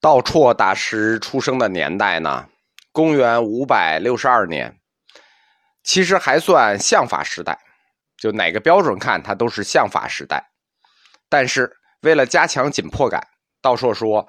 道绰大师出生的年代呢，公元五百六十二年，其实还算相法时代，就哪个标准看，它都是相法时代。但是为了加强紧迫感，道绰说，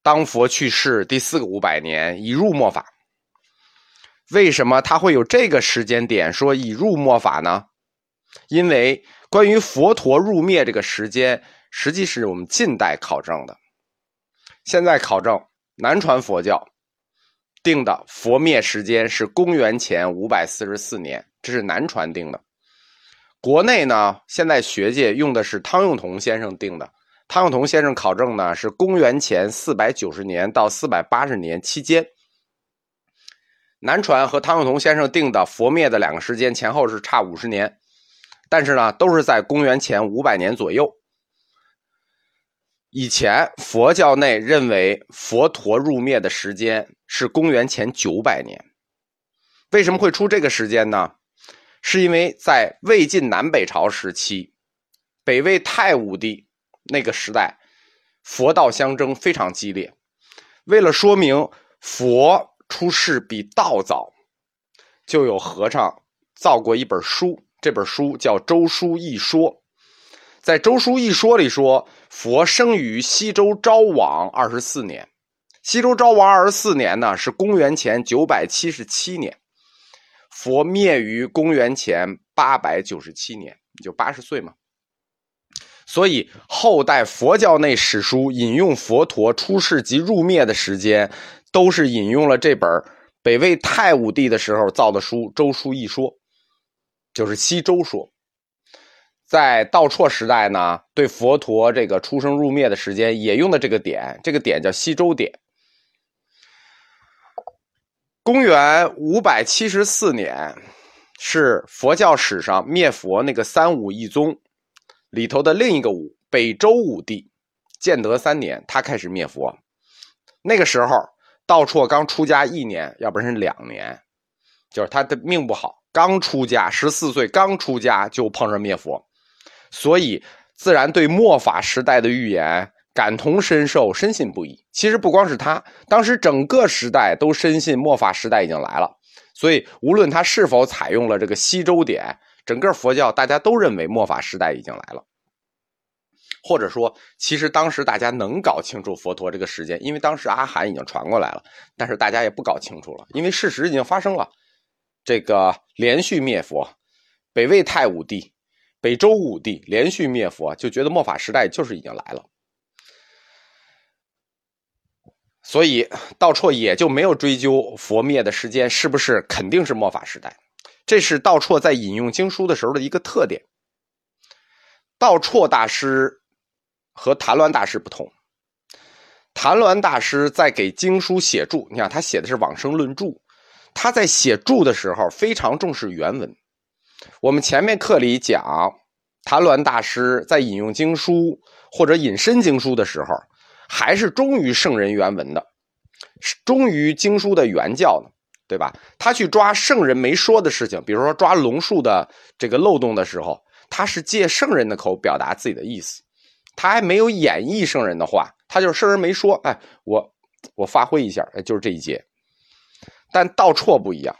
当佛去世第四个五百年已入末法。为什么他会有这个时间点说已入末法呢？因为关于佛陀入灭这个时间，实际是我们近代考证的。现在考证，南传佛教定的佛灭时间是公元前五百四十四年，这是南传定的。国内呢，现在学界用的是汤用彤先生定的。汤用彤先生考证呢是公元前四百九十年到四百八十年期间。南传和汤用彤先生定的佛灭的两个时间前后是差五十年，但是呢，都是在公元前五百年左右。以前佛教内认为佛陀入灭的时间是公元前九百年，为什么会出这个时间呢？是因为在魏晋南北朝时期，北魏太武帝那个时代，佛道相争非常激烈。为了说明佛出世比道早，就有和尚造过一本书，这本书叫《周书一说》。在《周书一说》里说，佛生于西周昭王二十四年。西周昭王二十四年呢，是公元前九百七十七年。佛灭于公元前八百九十七年，就八十岁嘛。所以后代佛教内史书引用佛陀出世及入灭的时间，都是引用了这本北魏太武帝的时候造的书《周书一说》，就是西周说。在道绰时代呢，对佛陀这个出生入灭的时间也用的这个点，这个点叫西周点。公元五百七十四年，是佛教史上灭佛那个三武一宗里头的另一个武，北周武帝建德三年，他开始灭佛。那个时候，道绰刚出家一年，要不然是两年，就是他的命不好，刚出家十四岁，刚出家就碰上灭佛。所以，自然对末法时代的预言感同身受，深信不疑。其实不光是他，当时整个时代都深信末法时代已经来了。所以，无论他是否采用了这个西周点，整个佛教大家都认为末法时代已经来了。或者说，其实当时大家能搞清楚佛陀这个时间，因为当时阿含已经传过来了，但是大家也不搞清楚了，因为事实已经发生了。这个连续灭佛，北魏太武帝。北周武帝连续灭佛，就觉得末法时代就是已经来了，所以道绰也就没有追究佛灭的时间是不是肯定是末法时代。这是道绰在引用经书的时候的一个特点。道绰大师和谭鸾大师不同，谭鸾大师在给经书写注，你看他写的是往生论注，他在写注的时候非常重视原文。我们前面课里讲，谭鸾大师在引用经书或者引申经书的时候，还是忠于圣人原文的，忠于经书的原教的，对吧？他去抓圣人没说的事情，比如说抓龙树的这个漏洞的时候，他是借圣人的口表达自己的意思，他还没有演绎圣人的话，他就是圣人没说，哎，我我发挥一下，哎，就是这一节。但道绰不一样。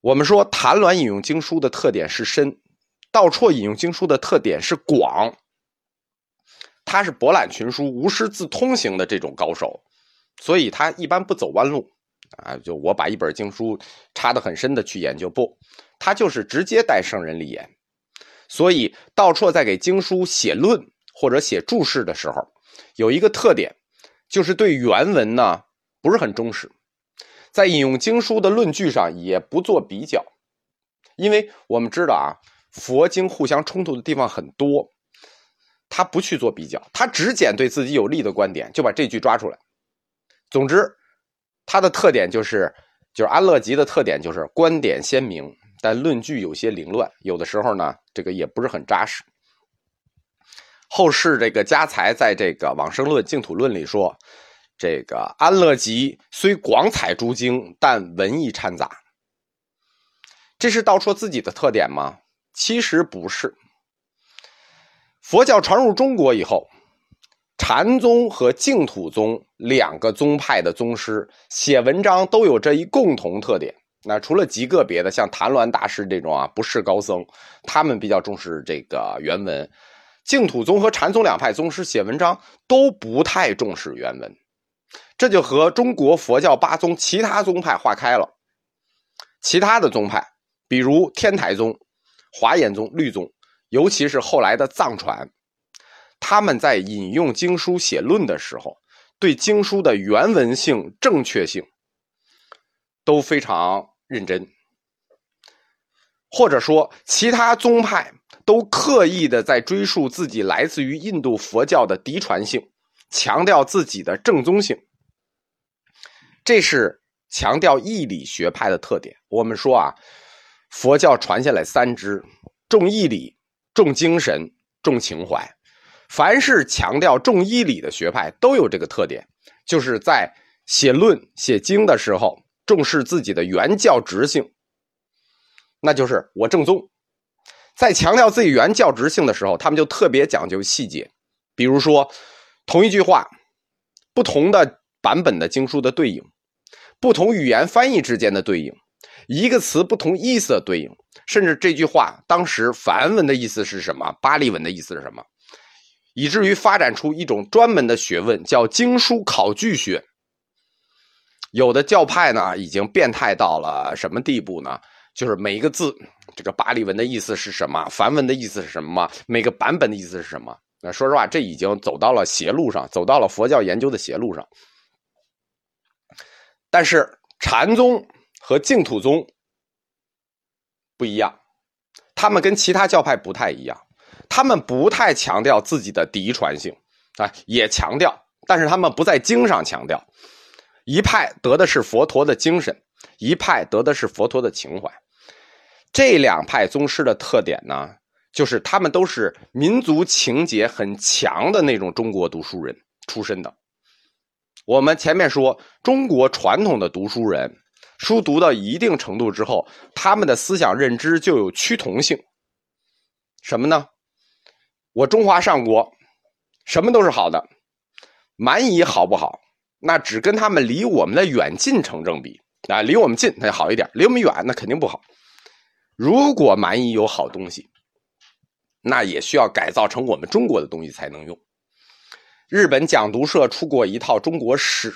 我们说谭鸾引用经书的特点是深，道绰引用经书的特点是广。他是博览群书、无师自通型的这种高手，所以他一般不走弯路啊。就我把一本经书插得很深的去研究，不，他就是直接带圣人立言。所以道绰在给经书写论或者写注释的时候，有一个特点，就是对原文呢不是很忠实。在引用经书的论据上也不做比较，因为我们知道啊，佛经互相冲突的地方很多，他不去做比较，他只捡对自己有利的观点，就把这句抓出来。总之，他的特点就是，就是安乐集的特点就是观点鲜明，但论据有些凌乱，有的时候呢，这个也不是很扎实。后世这个家财在这个往生论、净土论里说。这个安乐集虽广采诸经，但文艺掺杂。这是道说自己的特点吗？其实不是。佛教传入中国以后，禅宗和净土宗两个宗派的宗师写文章都有这一共同特点。那除了极个别的，像谭鸾大师这种啊不是高僧，他们比较重视这个原文。净土宗和禅宗两派宗师写文章都不太重视原文，这就和中国佛教八宗其他宗派划开了。其他的宗派，比如天台宗、华严宗、律宗，尤其是后来的藏传。他们在引用经书写论的时候，对经书的原文性、正确性都非常认真，或者说，其他宗派都刻意的在追溯自己来自于印度佛教的嫡传性，强调自己的正宗性。这是强调义理学派的特点。我们说啊，佛教传下来三支，重义理、重精神、重情怀。凡是强调重义理的学派都有这个特点，就是在写论写经的时候重视自己的原教直性，那就是我正宗。在强调自己原教直性的时候，他们就特别讲究细节，比如说同一句话，不同的版本的经书的对应，不同语言翻译之间的对应，一个词不同意思的对应，甚至这句话当时梵文的意思是什么，巴利文的意思是什么。以至于发展出一种专门的学问，叫经书考据学。有的教派呢，已经变态到了什么地步呢？就是每一个字，这个巴利文的意思是什么？梵文的意思是什么？每个版本的意思是什么？那说实话，这已经走到了邪路上，走到了佛教研究的邪路上。但是禅宗和净土宗不一样，他们跟其他教派不太一样。他们不太强调自己的嫡传性，啊，也强调，但是他们不在经上强调。一派得的是佛陀的精神，一派得的是佛陀的情怀。这两派宗师的特点呢，就是他们都是民族情结很强的那种中国读书人出身的。我们前面说，中国传统的读书人，书读到一定程度之后，他们的思想认知就有趋同性，什么呢？我中华上国，什么都是好的，蛮夷好不好？那只跟他们离我们的远近成正比啊，离我们近那就好一点，离我们远那肯定不好。如果蛮夷有好东西，那也需要改造成我们中国的东西才能用。日本讲读社出过一套中国史，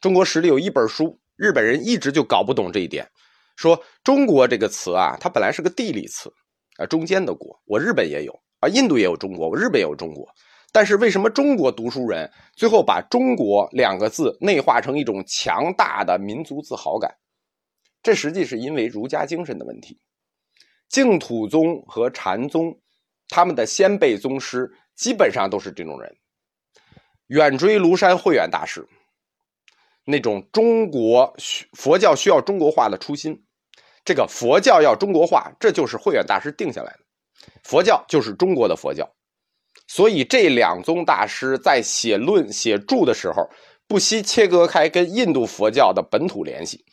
中国史里有一本书，日本人一直就搞不懂这一点，说中国这个词啊，它本来是个地理词啊，中间的国，我日本也有。啊，印度也有中国，我日本也有中国，但是为什么中国读书人最后把“中国”两个字内化成一种强大的民族自豪感？这实际是因为儒家精神的问题。净土宗和禅宗，他们的先辈宗师基本上都是这种人，远追庐山慧远大师，那种中国佛教需要中国化的初心，这个佛教要中国化，这就是慧远大师定下来的。佛教就是中国的佛教，所以这两宗大师在写论写著的时候，不惜切割开跟印度佛教的本土联系。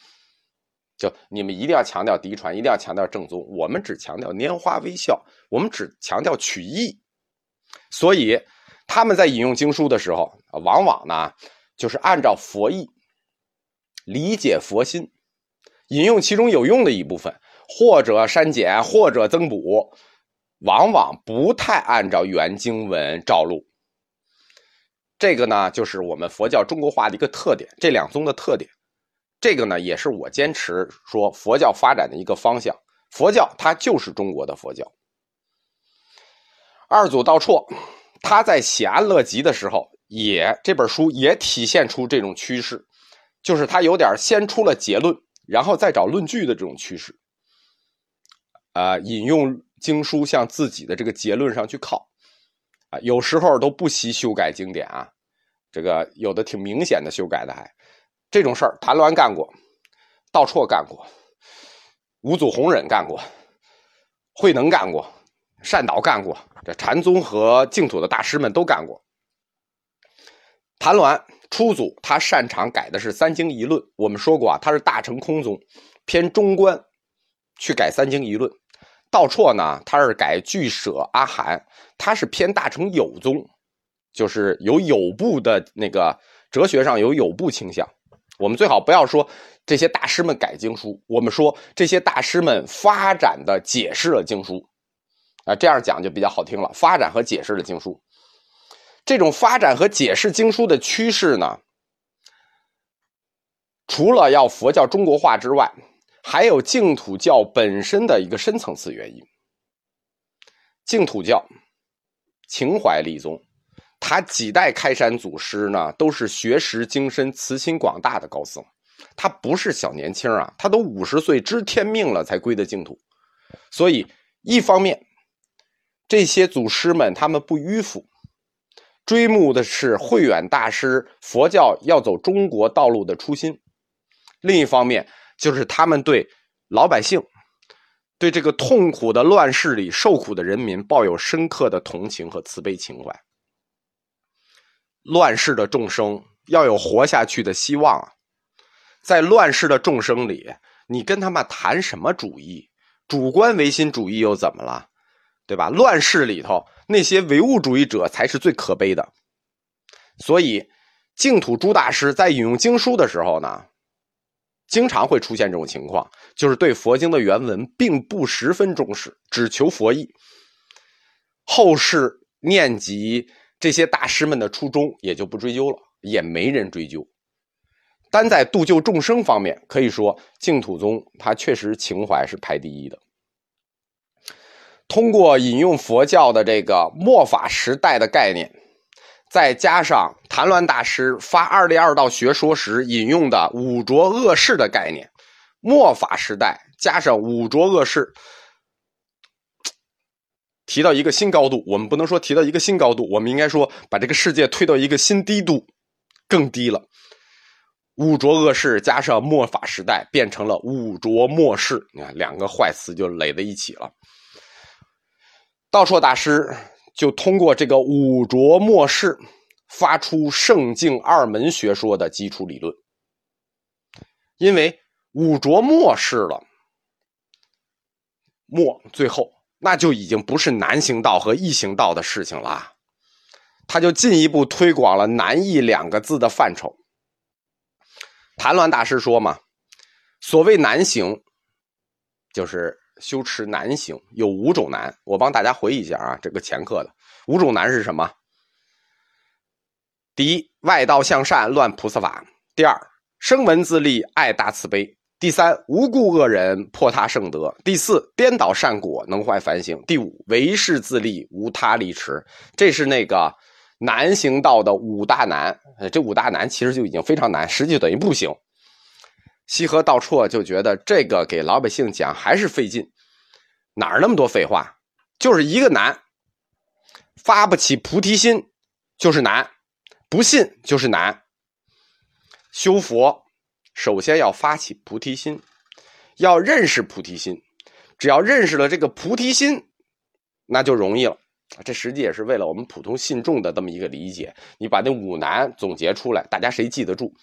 就你们一定要强调嫡传，一定要强调正宗，我们只强调拈花微笑，我们只强调取义。所以他们在引用经书的时候，往往呢就是按照佛意理解佛心，引用其中有用的一部分，或者删减，或者增补。往往不太按照原经文照录，这个呢，就是我们佛教中国化的一个特点，这两宗的特点。这个呢，也是我坚持说佛教发展的一个方向。佛教它就是中国的佛教。二祖道绰，他在写《安乐集》的时候，也这本书也体现出这种趋势，就是他有点先出了结论，然后再找论据的这种趋势。啊，引用。经书向自己的这个结论上去靠，啊，有时候都不惜修改经典啊，这个有的挺明显的修改的，还这种事儿，谭鸾干过，道绰干过，五祖弘忍干过，慧能干过，善导干过，这禅宗和净土的大师们都干过。谭鸾初祖，他擅长改的是三经一论，我们说过啊，他是大乘空宗，偏中观，去改三经一论。道绰呢，他是改俱舍阿含，他是偏大乘有宗，就是有有部的那个哲学上有有部倾向。我们最好不要说这些大师们改经书，我们说这些大师们发展的解释了经书，啊，这样讲就比较好听了。发展和解释了经书，这种发展和解释经书的趋势呢，除了要佛教中国化之外，还有净土教本身的一个深层次原因。净土教情怀立宗。他几代开山祖师呢，都是学识精深、慈心广大的高僧，他不是小年轻啊，他都五十岁知天命了才归的净土。所以，一方面，这些祖师们他们不迂腐，追慕的是慧远大师佛教要走中国道路的初心；另一方面，就是他们对老百姓、对这个痛苦的乱世里受苦的人民抱有深刻的同情和慈悲情怀。乱世的众生要有活下去的希望！在乱世的众生里，你跟他们谈什么主义？主观唯心主义又怎么了？对吧？乱世里头那些唯物主义者才是最可悲的。所以，净土朱大师在引用经书的时候呢，经常会出现这种情况，就是对佛经的原文并不十分重视，只求佛意。后世念及。这些大师们的初衷也就不追究了，也没人追究。单在度救众生方面，可以说净土宗它确实情怀是排第一的。通过引用佛教的这个末法时代的概念，再加上谭鸾大师发二立二道学说时引用的五浊恶世的概念，末法时代加上五浊恶世。提到一个新高度，我们不能说提到一个新高度，我们应该说把这个世界推到一个新低度，更低了。五浊恶世加上末法时代，变成了五浊末世，你看两个坏词就垒在一起了。道绰大师就通过这个五浊末世，发出圣境二门学说的基础理论。因为五浊末世了，末最后。那就已经不是难行道和易行道的事情了，他就进一步推广了难易两个字的范畴。谭鸾大师说嘛，所谓难行，就是修持难行，有五种难。我帮大家回忆一下啊，这个前课的五种难是什么？第一，外道向善，乱菩萨法；第二，声闻自利，爱大慈悲。第三，无故恶人破他圣德；第四，颠倒善果能坏凡行；第五，唯是自利无他利持。这是那个难行道的五大难。这五大难其实就已经非常难，实际等于不行。西河道绰就觉得这个给老百姓讲还是费劲，哪儿那么多废话？就是一个难，发不起菩提心就是难，不信就是难，修佛。首先要发起菩提心，要认识菩提心。只要认识了这个菩提心，那就容易了。这实际也是为了我们普通信众的这么一个理解。你把那五难总结出来，大家谁记得住？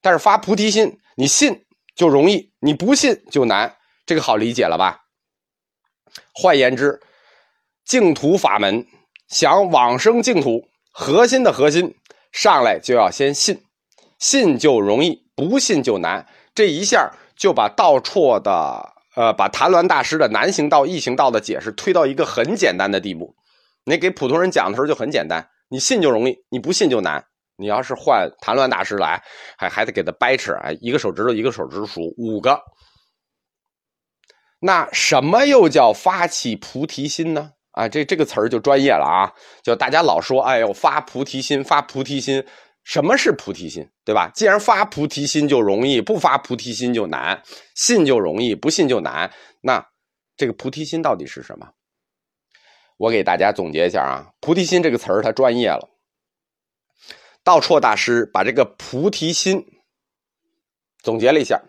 但是发菩提心，你信就容易，你不信就难。这个好理解了吧？换言之，净土法门想往生净土，核心的核心上来就要先信，信就容易。不信就难，这一下就把道绰的呃，把谭鸾大师的难行道、易行道的解释推到一个很简单的地步。你给普通人讲的时候就很简单，你信就容易，你不信就难。你要是换谭鸾大师来，还还得给他掰扯啊，一个手指头一个手指数五个。那什么又叫发起菩提心呢？啊，这这个词儿就专业了啊，就大家老说，哎呦，发菩提心，发菩提心。什么是菩提心，对吧？既然发菩提心就容易，不发菩提心就难；信就容易，不信就难。那这个菩提心到底是什么？我给大家总结一下啊，菩提心这个词儿它专业了。道绰大师把这个菩提心总结了一下，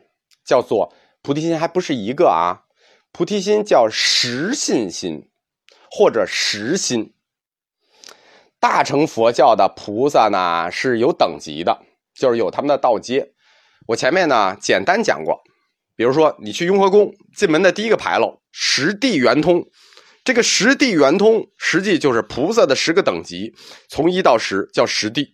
叫做菩提心还不是一个啊，菩提心叫实信心或者实心。大乘佛教的菩萨呢是有等级的，就是有他们的道阶。我前面呢简单讲过，比如说你去雍和宫进门的第一个牌楼，十地圆通，这个十地圆通，实际就是菩萨的十个等级，从一到十叫十地。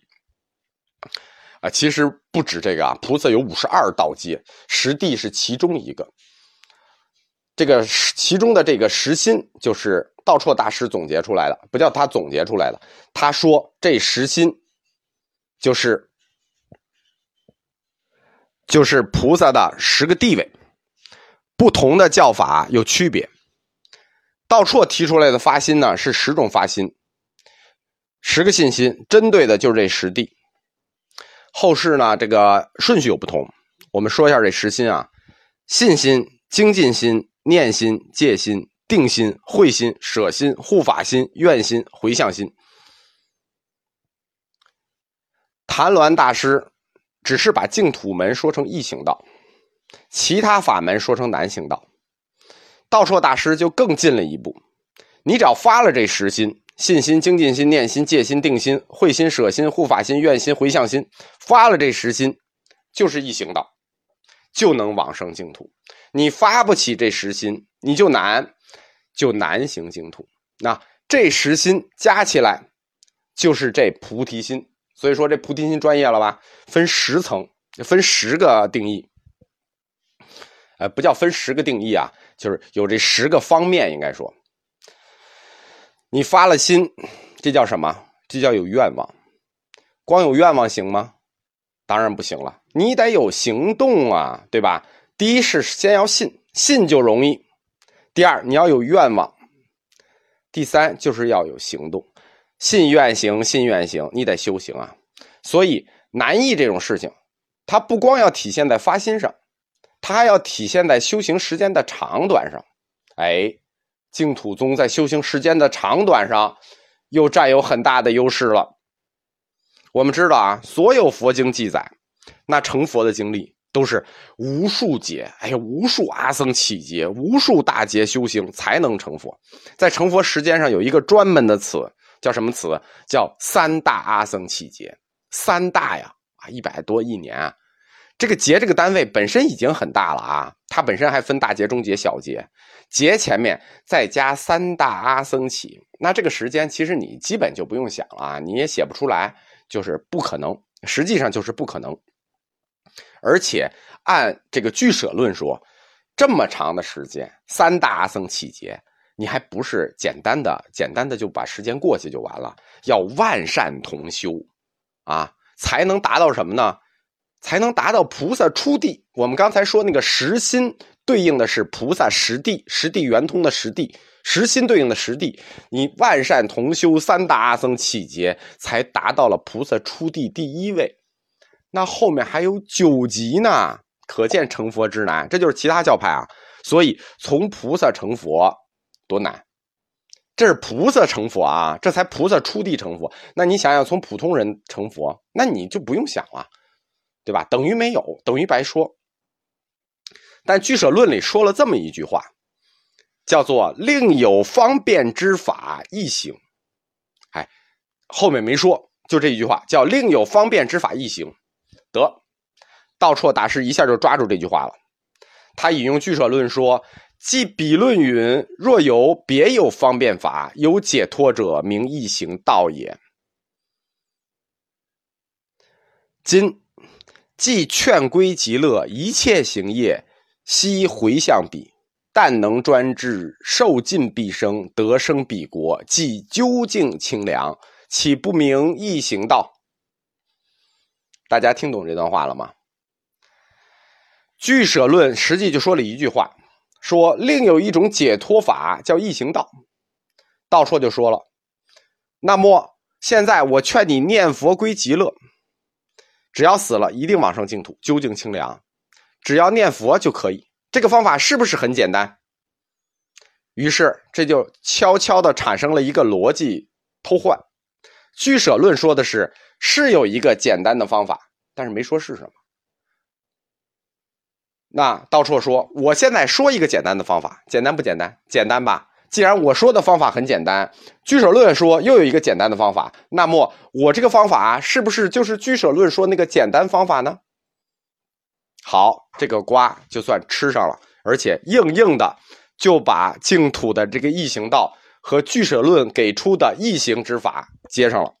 啊，其实不止这个啊，菩萨有五十二道阶，十地是其中一个。这个其中的这个十心，就是道绰大师总结出来的，不叫他总结出来的。他说这十心，就是就是菩萨的十个地位，不同的教法有区别。道绰提出来的发心呢，是十种发心，十个信心，针对的就是这十地。后世呢，这个顺序有不同。我们说一下这十心啊：信心、精进心。念心、戒心、定心、慧心、舍心、护法心、愿心、回向心。谭鸾大师只是把净土门说成易行道，其他法门说成难行道。道绰大师就更进了一步，你只要发了这十心：信心、精进心、念心、戒心、定心、慧心、舍心、护法心、愿心、回向心，发了这十心，就是易行道，就能往生净土。你发不起这十心，你就难，就南行净土。那这十心加起来，就是这菩提心。所以说这菩提心专业了吧？分十层，分十个定义。呃，不叫分十个定义啊，就是有这十个方面。应该说，你发了心，这叫什么？这叫有愿望。光有愿望行吗？当然不行了，你得有行动啊，对吧？第一是先要信，信就容易；第二你要有愿望；第三就是要有行动。信愿行，信愿行，你得修行啊。所以难易这种事情，它不光要体现在发心上，它还要体现在修行时间的长短上。哎，净土宗在修行时间的长短上，又占有很大的优势了。我们知道啊，所有佛经记载，那成佛的经历。都是无数劫，哎呀，无数阿僧起劫，无数大劫修行才能成佛。在成佛时间上有一个专门的词，叫什么词？叫三大阿僧起劫。三大呀，啊，一百多一年啊。这个劫这个单位本身已经很大了啊，它本身还分大劫、中劫、小劫。劫前面再加三大阿僧起，那这个时间其实你基本就不用想了啊，你也写不出来，就是不可能，实际上就是不可能。而且按这个俱舍论说，这么长的时间，三大阿僧起劫，你还不是简单的、简单的就把时间过去就完了？要万善同修，啊，才能达到什么呢？才能达到菩萨出地。我们刚才说那个实心对应的是菩萨实地，实地圆通的实地，实心对应的实地。你万善同修，三大阿僧起劫，才达到了菩萨出地第一位。那后面还有九级呢，可见成佛之难。这就是其他教派啊，所以从菩萨成佛多难，这是菩萨成佛啊，这才菩萨出地成佛。那你想想，从普通人成佛，那你就不用想了，对吧？等于没有，等于白说。但俱舍论里说了这么一句话，叫做“另有方便之法易行”。哎，后面没说，就这一句话，叫“另有方便之法易行”。得，道绰大师一下就抓住这句话了。他引用《俱舍论》说：“即彼论云，若有别有方便法，有解脱者，名易行道也。今既劝归极乐，一切行业悉回向彼，但能专制，受尽毕生，得生彼国，即究竟清凉，岂不明易行道？”大家听懂这段话了吗？俱舍论实际就说了一句话，说另有一种解脱法叫易行道。道绰就说了，那么现在我劝你念佛归极乐，只要死了一定往生净土，究竟清凉，只要念佛就可以。这个方法是不是很简单？于是这就悄悄的产生了一个逻辑偷换。俱舍论说的是。是有一个简单的方法，但是没说是什么。那道绰说：“我现在说一个简单的方法，简单不简单？简单吧。既然我说的方法很简单，居舍论说又有一个简单的方法，那么我这个方法是不是就是居舍论说那个简单方法呢？”好，这个瓜就算吃上了，而且硬硬的就把净土的这个异行道和俱舍论给出的异行之法接上了。